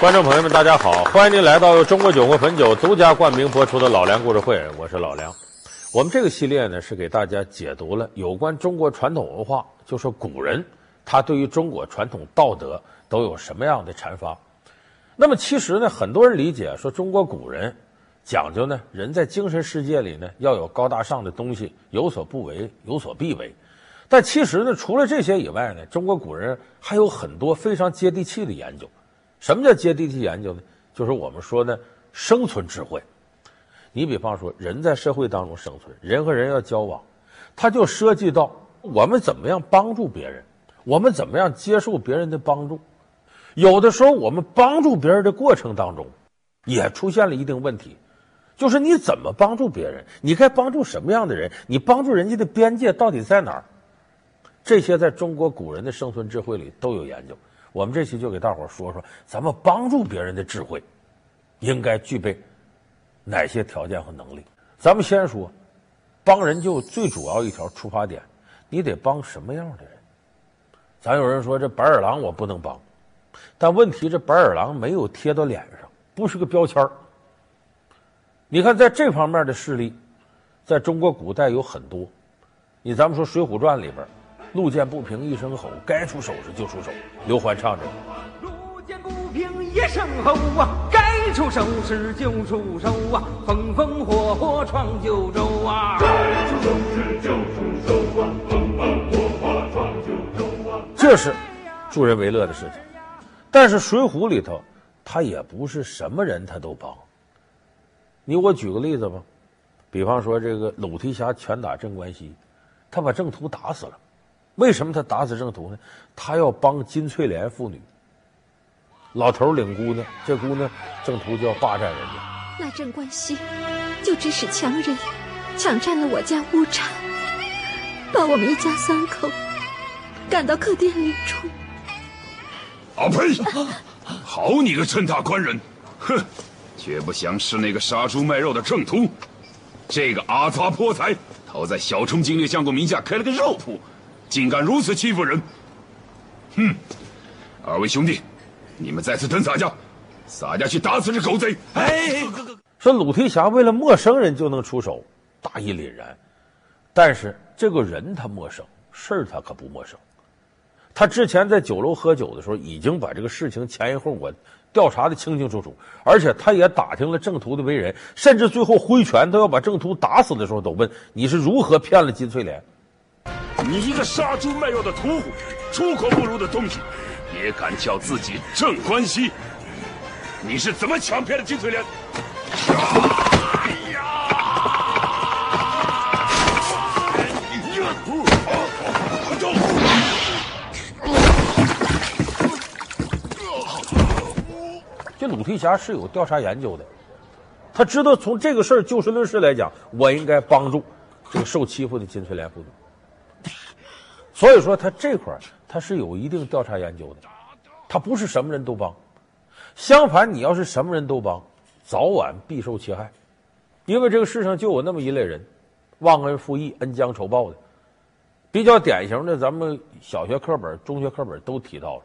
观众朋友们，大家好！欢迎您来到中国酒国汾酒独家冠名播出的《老梁故事会》，我是老梁。我们这个系列呢，是给大家解读了有关中国传统文化，就是古人他对于中国传统道德都有什么样的阐发。那么其实呢，很多人理解说中国古人讲究呢，人在精神世界里呢要有高大上的东西，有所不为，有所必为。但其实呢，除了这些以外呢，中国古人还有很多非常接地气的研究。什么叫接地气研究呢？就是我们说的生存智慧。你比方说，人在社会当中生存，人和人要交往，它就涉及到我们怎么样帮助别人，我们怎么样接受别人的帮助。有的时候，我们帮助别人的过程当中，也出现了一定问题，就是你怎么帮助别人，你该帮助什么样的人，你帮助人家的边界到底在哪儿？这些在中国古人的生存智慧里都有研究。我们这期就给大伙说说，咱们帮助别人的智慧，应该具备哪些条件和能力？咱们先说，帮人就最主要一条出发点，你得帮什么样的人？咱有人说这白眼狼我不能帮，但问题这白眼狼没有贴到脸上，不是个标签。你看在这方面的事例，在中国古代有很多。你咱们说《水浒传》里边。路见不平一声吼，该出手时就出手。刘欢唱着：“路见不平一声吼啊，该出手时就出手啊，风风火火闯九州啊。该出手时就出手啊，风风火火闯九州啊。”这是助人为乐的事情，但是《水浒》里头，他也不是什么人他都帮。你我举个例子吧，比方说这个鲁提辖拳打镇关西，他把郑屠打死了。为什么他打死郑屠呢？他要帮金翠莲妇女。老头领姑娘，这姑娘郑屠就要霸占人家。那镇关西就指使强人抢占了我家屋产，把我们一家三口赶到客店里住。啊呸！好你个陈大官人，哼，绝不想是那个杀猪卖肉的郑屠。这个阿杂破财，逃在小冲经略相公名下开了个肉铺。竟敢如此欺负人！哼！二位兄弟，你们在此等洒家，洒家去打死这狗贼！哎，哥哥，说鲁提辖为了陌生人就能出手，大义凛然。但是这个人他陌生，事儿他可不陌生。他之前在酒楼喝酒的时候，已经把这个事情前因后果调查的清清楚楚，而且他也打听了郑屠的为人，甚至最后挥拳都要把郑屠打死的时候，都问你是如何骗了金翠莲。你一个杀猪卖肉的屠户，出口不如的东西，也敢叫自己镇关西？你是怎么抢骗的金翠莲？哎呀！这鲁提辖是有调查研究的，他知道从这个事儿就事论事来讲，我应该帮助这个受欺负的金翠莲妇女。所以说，他这块他是有一定调查研究的，他不是什么人都帮。相反，你要是什么人都帮，早晚必受其害，因为这个世上就有那么一类人，忘恩负义、恩将仇报的。比较典型的，咱们小学课本、中学课本都提到了，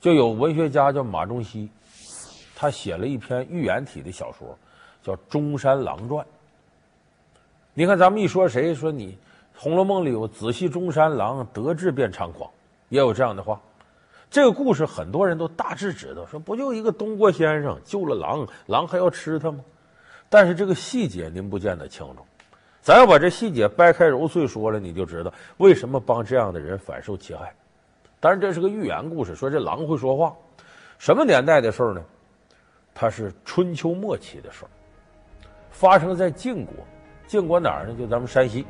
就有文学家叫马中西，他写了一篇寓言体的小说，叫《中山狼传》。你看，咱们一说谁，说你。《红楼梦》里有“子系中山狼，得志便猖狂”，也有这样的话。这个故事很多人都大致知道，说不就一个东郭先生救了狼，狼还要吃他吗？但是这个细节您不见得清楚。咱要把这细节掰开揉碎说了，你就知道为什么帮这样的人反受其害。当然，这是个寓言故事，说这狼会说话。什么年代的事儿呢？它是春秋末期的事儿，发生在晋国。晋国哪儿呢？就咱们山西。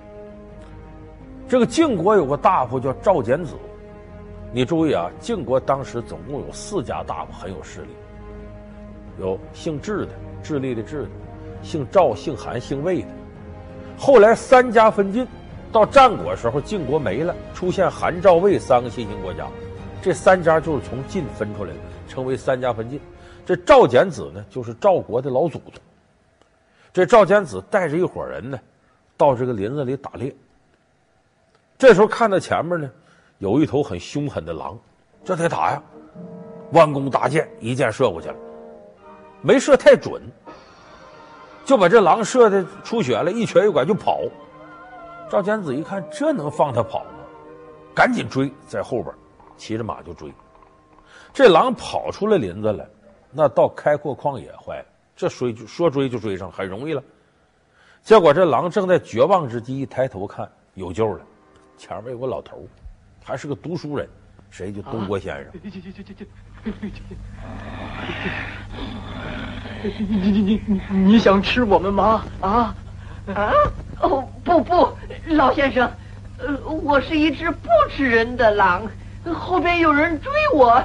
这个晋国有个大夫叫赵简子，你注意啊，晋国当时总共有四家大夫很有势力，有姓智的，智力的智的，姓赵、姓韩、姓魏的。后来三家分晋，到战国时候，晋国没了，出现韩、赵、魏三个新兴国家，这三家就是从晋分出来的，称为三家分晋。这赵简子呢，就是赵国的老祖宗。这赵简子带着一伙人呢，到这个林子里打猎。这时候看到前面呢，有一头很凶狠的狼，这得打呀！弯弓搭箭，一箭射过去了，没射太准，就把这狼射的出血了，一瘸一拐就跑。赵简子一看，这能放他跑吗？赶紧追，在后边骑着马就追。这狼跑出了林子来，那到开阔旷野坏了，这追说追就追上，很容易了。结果这狼正在绝望之际，一抬头看，有救了，前面有个老头，还是个读书人，谁？就东郭先生。你你你你你想吃我们吗？啊啊！哦不不，老先生，呃，我是一只不吃人的狼，后边有人追我，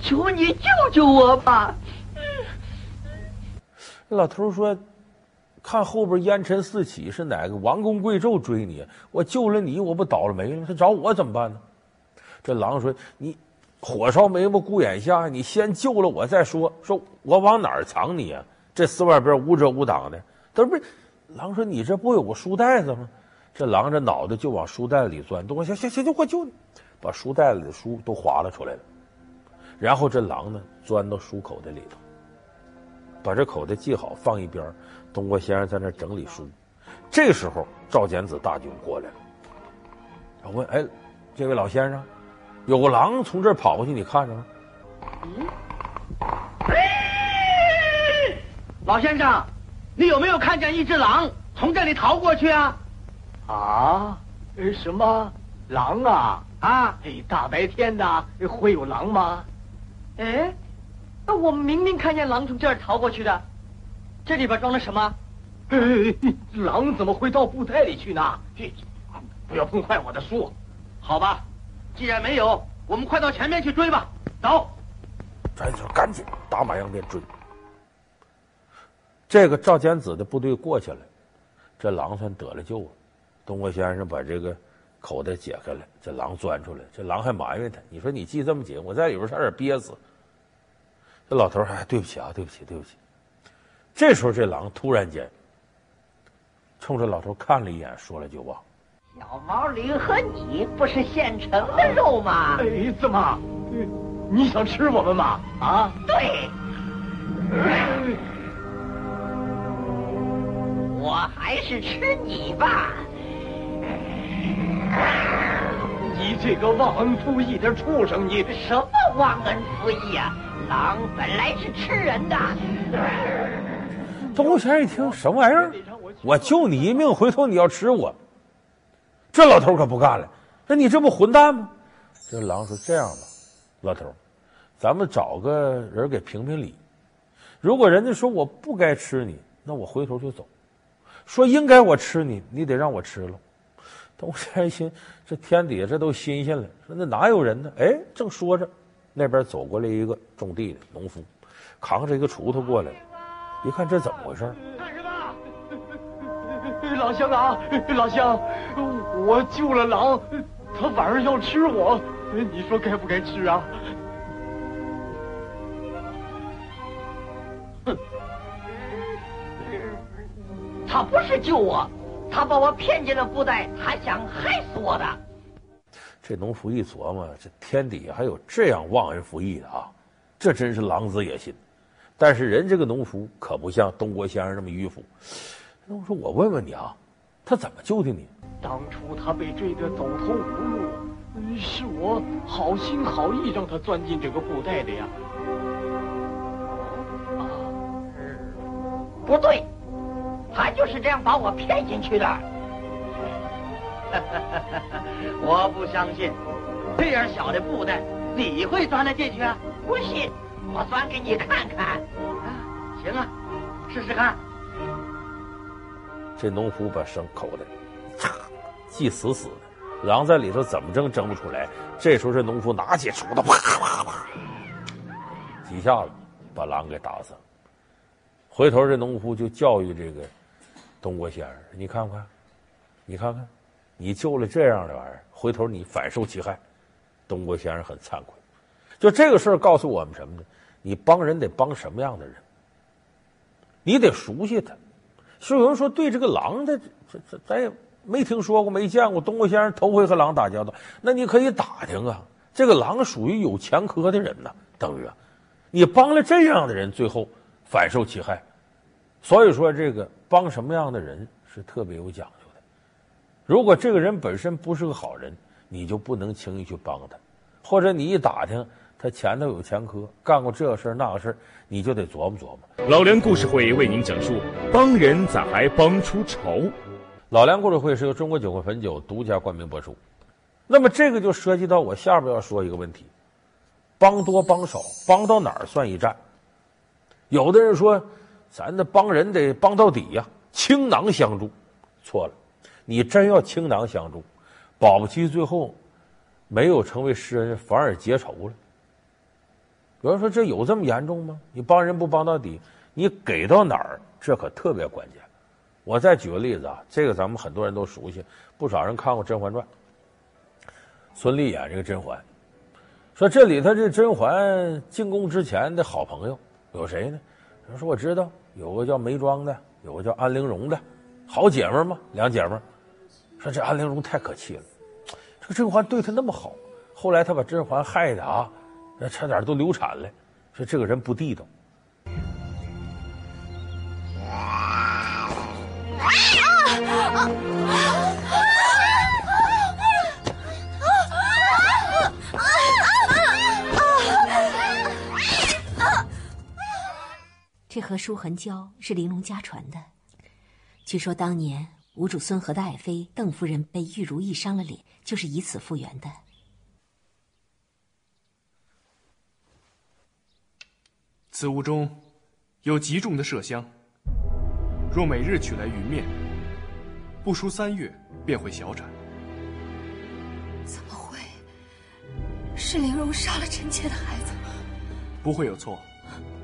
求你救救我吧。老头说：“看后边烟尘四起，是哪个王公贵胄追你？我救了你，我不倒了霉了？他找我怎么办呢？”这狼说：“你。”火烧眉毛顾眼下，你先救了我再说。说我往哪儿藏你啊？这四外边无遮无挡的，他不是？狼说：“你这不有个书袋子吗？”这狼这脑袋就往书袋里钻。东郭行行行，就我救你，把书袋里的书都划拉出来了。然后这狼呢，钻到书口袋里头，把这口袋系好放一边。东郭先生在那整理书。这时候，赵简子大军过来了。我问：“哎，这位老先生？”有个狼从这儿跑过去，你看着吗？嗯，哎，老先生，你有没有看见一只狼从这里逃过去啊？啊？什么狼啊？啊？哎，大白天的会有狼吗？哎，那我们明明看见狼从这儿逃过去的，这里边装的什么？哎，狼怎么会到布袋里去呢？不要碰坏我的书，好吧。既然没有，我们快到前面去追吧。走，咱就赶紧打马扬鞭追。这个赵简子的部队过去了，这狼算得了救了。东郭先生把这个口袋解开了，这狼钻出来，这狼还埋怨他：“你说你系这么紧，我在里边差点憋死。”这老头还、哎、对不起啊，对不起，对不起。这时候这狼突然间冲着老头看了一眼，说了句话。小毛驴和你不是现成的肉吗？哎，怎么？你想吃我们吗？啊？对。我还是吃你吧。你这个忘恩负义的畜生！你什么忘恩负义啊？狼本来是吃人的。东郭先生一听，什么玩意儿？我救你一命，回头你要吃我。这老头可不干了，那你这不混蛋吗？这狼说：“这样吧，老头，咱们找个人给评评理。如果人家说我不该吃你，那我回头就走；说应该我吃你，你得让我吃了。”东郭先生一听，这天底下这都新鲜了，说那哪有人呢？哎，正说着，那边走过来一个种地的农夫，扛着一个锄头过来了，一看这怎么回事？干什么老乡啊，老乡，我救了狼，他反而要吃我，你说该不该吃啊？哼，他不是救我，他把我骗进了布袋，他想害死我的。这农夫一琢磨，这天底下还有这样忘恩负义的啊，这真是狼子野心。但是人这个农夫可不像东郭先生那么迂腐。那我说，我问问你啊，他怎么救的你？当初他被追得走投无路，是我好心好意让他钻进这个布袋的呀。啊，不对，他就是这样把我骗进去的。我不相信，这样小的布袋你会钻得进去啊？不信，我钻给你看看。啊，行啊，试试看。这农夫把绳口袋，嚓，系死死的，狼在里头怎么挣挣不出来。这时候这农夫拿起锄头，啪啪啪，几下子把狼给打死了。回头这农夫就教育这个东郭先生：“你看看，你看看，你救了这样的玩意儿，回头你反受其害。”东郭先生很惭愧。就这个事儿告诉我们什么呢？你帮人得帮什么样的人？你得熟悉他。是有人说对这个狼的，这这咱也没听说过，没见过。东郭先生头回和狼打交道，那你可以打听啊，这个狼属于有前科的人呐，等于啊，你帮了这样的人，最后反受其害。所以说，这个帮什么样的人是特别有讲究的。如果这个人本身不是个好人，你就不能轻易去帮他，或者你一打听他前头有前科，干过这个事儿那个事儿，你就得琢磨琢磨。老梁故事会为您讲述：帮人咋还帮出仇？老梁故事会是由中国酒会汾酒独家冠名播出。那么这个就涉及到我下边要说一个问题：帮多帮少，帮到哪儿算一战？有的人说。咱这帮人得帮到底呀，倾囊相助。错了，你真要倾囊相助，保不齐最后没有成为诗人，反而结仇了。有人说这有这么严重吗？你帮人不帮到底，你给到哪儿，这可特别关键。我再举个例子啊，这个咱们很多人都熟悉，不少人看过《甄嬛传》，孙俪演这个甄嬛，说这里头这甄嬛进宫之前的好朋友有谁呢？有人说我知道。有个叫眉庄的，有个叫安陵容的，好姐妹吗，两姐妹。说这安陵容太可气了，这个甄嬛对她那么好，后来她把甄嬛害的啊，那差点都流产了。说这个人不地道。啊啊这盒舒痕胶是玲珑家传的，据说当年吴主孙和的爱妃邓夫人被玉如意伤了脸，就是以此复原的。此物中有极重的麝香，若每日取来云面，不出三月便会小产。怎么会？是玲珑杀了臣妾的孩子？不会有错。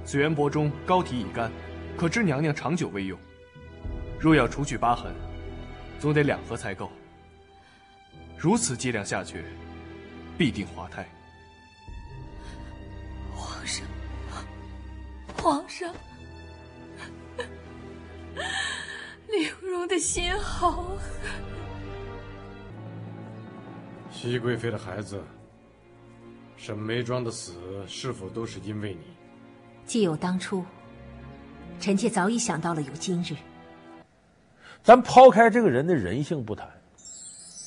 此缘帛中膏体已干，可知娘娘长久未用。若要除去疤痕，总得两盒才够。如此剂量下去，必定滑胎。皇上，皇上，玲珑的心好狠。熹贵妃的孩子，沈眉庄的死是否都是因为你？既有当初，臣妾早已想到了有今日。咱抛开这个人的人性不谈，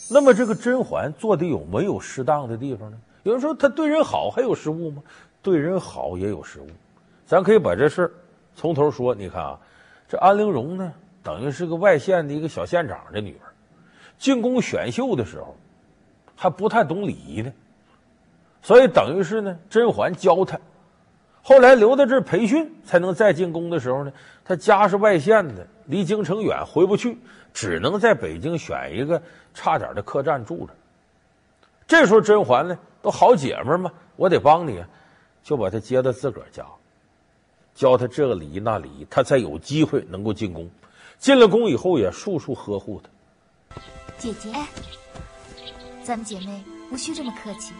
那么这个甄嬛做的有没有适当的地方呢？有人说她对人好还有失误吗？对人好也有失误。咱可以把这事儿从头说。你看啊，这安陵容呢，等于是个外县的一个小县长的女儿，进宫选秀的时候还不太懂礼仪呢，所以等于是呢，甄嬛教她。后来留在这儿培训，才能再进宫的时候呢，他家是外县的，离京城远，回不去，只能在北京选一个差点的客栈住着。这时候甄嬛呢，都好姐妹嘛，我得帮你，就把她接到自个儿家，教他这个礼仪那礼仪，他才有机会能够进宫。进了宫以后，也处处呵护他。姐姐，哎，咱们姐妹无需这么客气。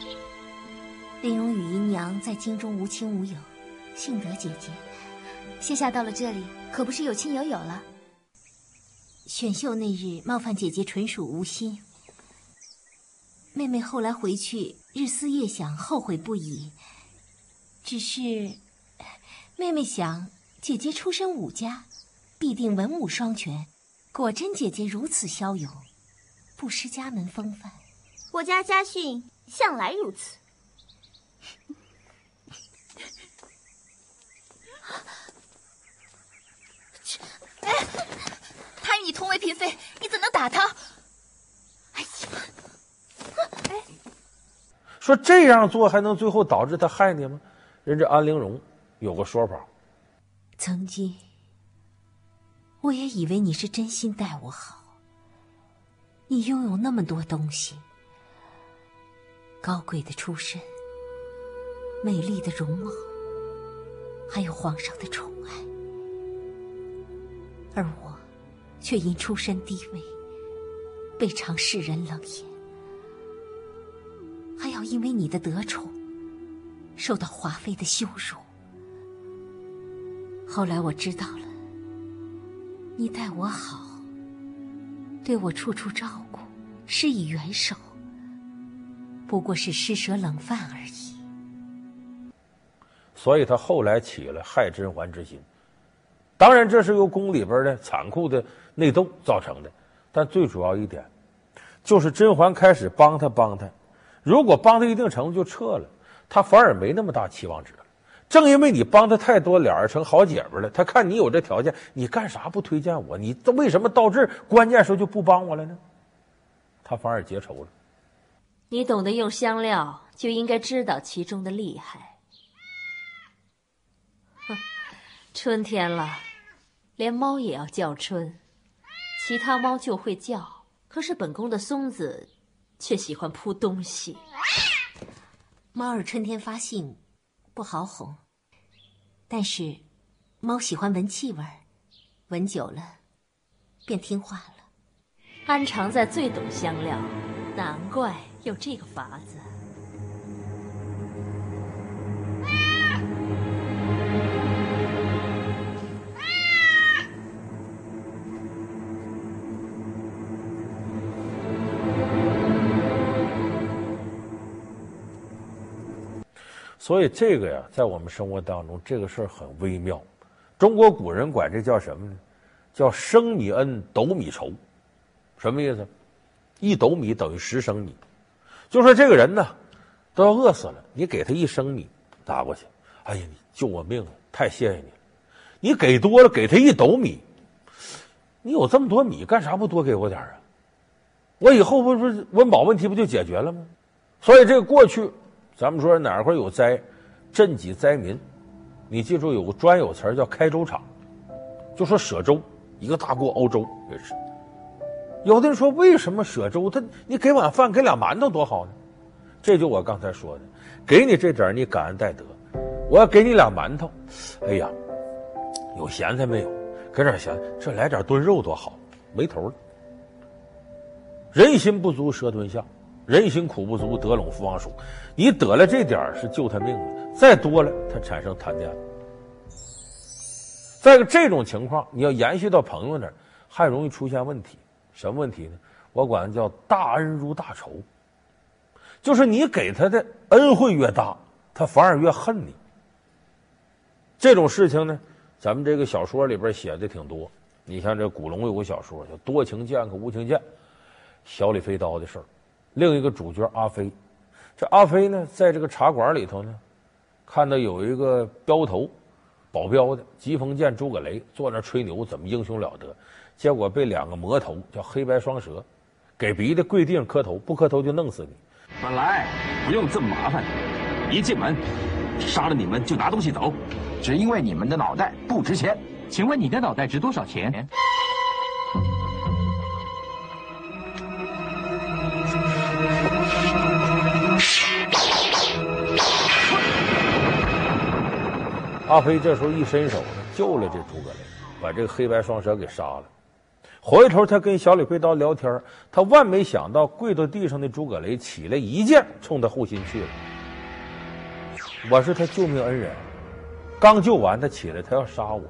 玲珑与姨娘在京中无亲无友。幸得姐姐，现下到了这里，可不是有亲有友了。选秀那日冒犯姐姐，纯属无心。妹妹后来回去，日思夜想，后悔不已。只是，妹妹想，姐姐出身武家，必定文武双全。果真姐姐如此骁勇，不失家门风范。我家家训向来如此。哎，他与你同为嫔妃，你怎能打他？哎呀，哎，说这样做还能最后导致他害你吗？人这安陵容有个说法。曾经，我也以为你是真心待我好。你拥有那么多东西，高贵的出身，美丽的容貌，还有皇上的宠爱。而我，却因出身低微，被常世人冷眼，还要因为你的得宠，受到华妃的羞辱。后来我知道了，你待我好，对我处处照顾，施以援手，不过是施舍冷饭而已。所以他后来起了害甄嬛之心。当然，这是由宫里边的残酷的内斗造成的。但最主要一点，就是甄嬛开始帮他帮他，如果帮到一定程度就撤了，他反而没那么大期望值了。正因为你帮他太多，俩人成好姐们了。他看你有这条件，你干啥不推荐我？你为什么到这关键时候就不帮我了呢？他反而结仇了。你懂得用香料，就应该知道其中的厉害。哼，春天了，连猫也要叫春。其他猫就会叫，可是本宫的松子却喜欢扑东西。猫儿春天发性，不好哄，但是猫喜欢闻气味，闻久了便听话了。安常在最懂香料，难怪有这个法子。所以这个呀，在我们生活当中，这个事儿很微妙。中国古人管这叫什么呢？叫升米恩，斗米仇。什么意思？一斗米等于十升米。就说这个人呢，都要饿死了，你给他一升米拿过去，哎呀，你救我命了，太谢谢你了。你给多了，给他一斗米，你有这么多米，干啥不多给我点啊？我以后不是温饱问题不就解决了吗？所以这个过去。咱们说哪块有灾，赈济灾民，你记住有个专有词叫开粥厂，就说舍粥，一个大锅熬粥也是。有的人说为什么舍粥？他你给碗饭，给俩馒头多好呢？这就我刚才说的，给你这点你感恩戴德，我要给你俩馒头，哎呀，有咸菜没有？给点咸，这来点炖肉多好，没头了。人心不足蛇吞象。人心苦不足，得陇复王叔。你得了这点儿是救他命的，再多了他产生贪念。再一个这种情况，你要延续到朋友那儿，还容易出现问题。什么问题呢？我管叫大恩如大仇，就是你给他的恩惠越大，他反而越恨你。这种事情呢，咱们这个小说里边写的挺多。你像这古龙有个小说叫《多情剑客无情剑》，小李飞刀的事儿。另一个主角阿飞，这阿飞呢，在这个茶馆里头呢，看到有一个镖头保镖的疾风剑诸葛雷坐那吹牛，怎么英雄了得？结果被两个魔头叫黑白双蛇给逼得跪地上磕头，不磕头就弄死你。本来不用这么麻烦，一进门杀了你们就拿东西走，只因为你们的脑袋不值钱。请问你的脑袋值多少钱？阿飞这时候一伸手呢，救了这诸葛雷，把这个黑白双蛇给杀了。回头他跟小李飞刀聊天，他万没想到跪到地上的诸葛雷起来一剑冲他护心去了。我是他救命恩人，刚救完他起来，他要杀我。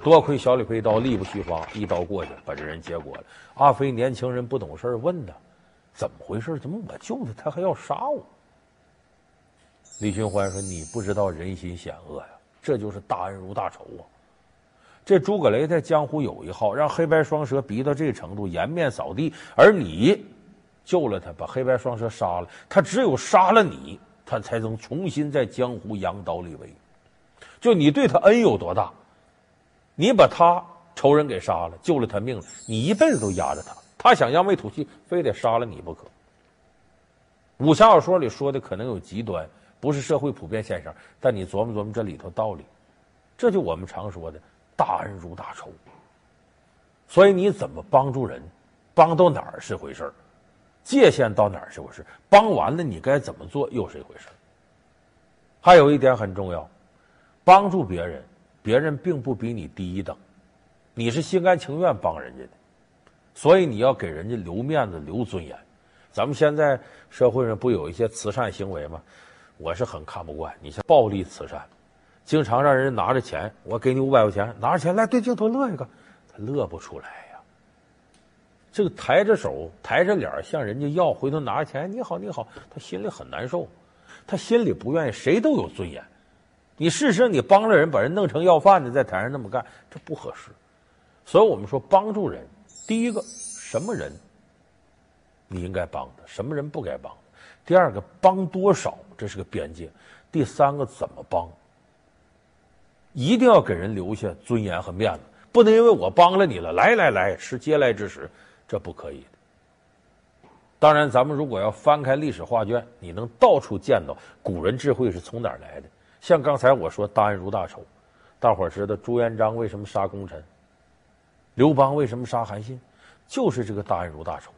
多亏小李飞刀力不虚发，一刀过去把这人结果了。阿飞年轻人不懂事问他怎么回事？怎么我救他，他还要杀我？李寻欢说：“你不知道人心险恶呀。”这就是大恩如大仇啊！这诸葛雷在江湖有一号，让黑白双蛇逼到这程度，颜面扫地，而你救了他，把黑白双蛇杀了。他只有杀了你，他才能重新在江湖扬刀立威。就你对他恩有多大，你把他仇人给杀了，救了他命了，你一辈子都压着他。他想扬眉吐气，非得杀了你不可。武侠小说里说的可能有极端。不是社会普遍现象，但你琢磨琢磨这里头道理，这就我们常说的“大恩如大仇”。所以你怎么帮助人，帮到哪儿是回事儿，界限到哪儿是回事儿，帮完了你该怎么做又是一回事儿。还有一点很重要，帮助别人，别人并不比你低一等，你是心甘情愿帮人家的，所以你要给人家留面子、留尊严。咱们现在社会上不有一些慈善行为吗？我是很看不惯，你像暴力慈善，经常让人拿着钱，我给你五百块钱，拿着钱来对镜头乐一个，他乐不出来呀。这个抬着手、抬着脸向人家要，回头拿着钱，你好，你好，他心里很难受，他心里不愿意。谁都有尊严，你事实上你帮了人，把人弄成要饭的，在台上那么干，这不合适。所以我们说帮助人，第一个什么人你应该帮他，什么人不该帮。第二个帮多少，这是个边界。第三个怎么帮，一定要给人留下尊严和面子。不能因为我帮了你了，来来来，是嗟来之食，这不可以的。当然，咱们如果要翻开历史画卷，你能到处见到古人智慧是从哪儿来的。像刚才我说大恩如大仇，大伙儿知道朱元璋为什么杀功臣，刘邦为什么杀韩信，就是这个大恩如大仇。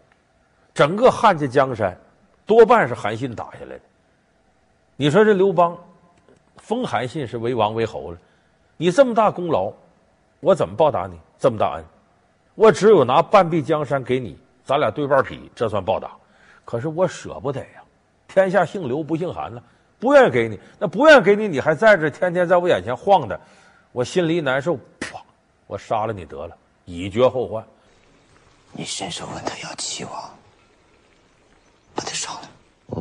整个汉家江山多半是韩信打下来的。你说这刘邦封韩信是为王为侯了，你这么大功劳。我怎么报答你这么大恩？我只有拿半壁江山给你，咱俩对半劈，这算报答。可是我舍不得呀，天下姓刘不姓韩了，不愿意给你。那不愿意给你，你还在这天天在我眼前晃的，我心里难受，啪，我杀了你得了，以绝后患。你伸手问他要齐王，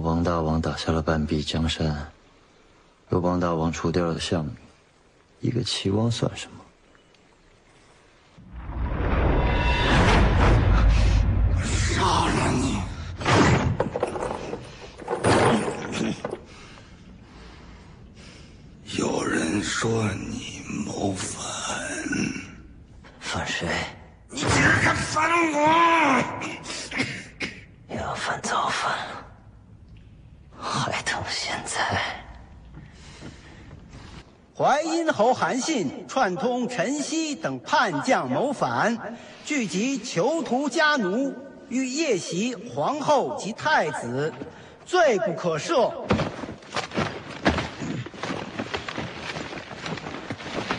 王大王打下了半壁江山，又帮大王除掉了项羽，一个齐王算什么？信串通陈曦等叛将谋反，聚集囚徒家奴，欲夜袭皇后及太子，罪不可赦。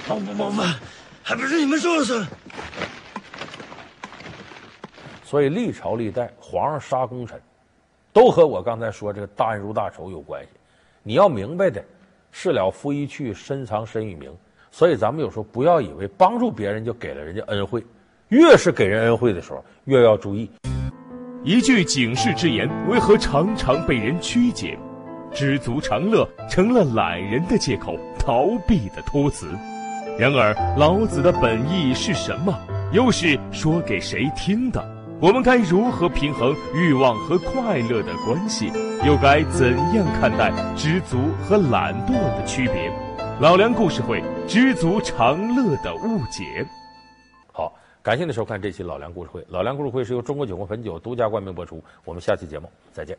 谋不谋反，还不是你们说了算？所以历朝历代皇上杀功臣，都和我刚才说这个大恩如大仇有关系。你要明白的，事了拂衣去，深藏身与名。所以咱们有时候不要以为帮助别人就给了人家恩惠，越是给人恩惠的时候，越要注意。一句警示之言，为何常常被人曲解？知足常乐成了懒人的借口，逃避的托词。然而，老子的本意是什么？又是说给谁听的？我们该如何平衡欲望和快乐的关系？又该怎样看待知足和懒惰的区别？老梁故事会，知足常乐的误解。好，感谢您收看这期老梁故事会。老梁故事会是由中国酒红汾酒独家冠名播出。我们下期节目再见。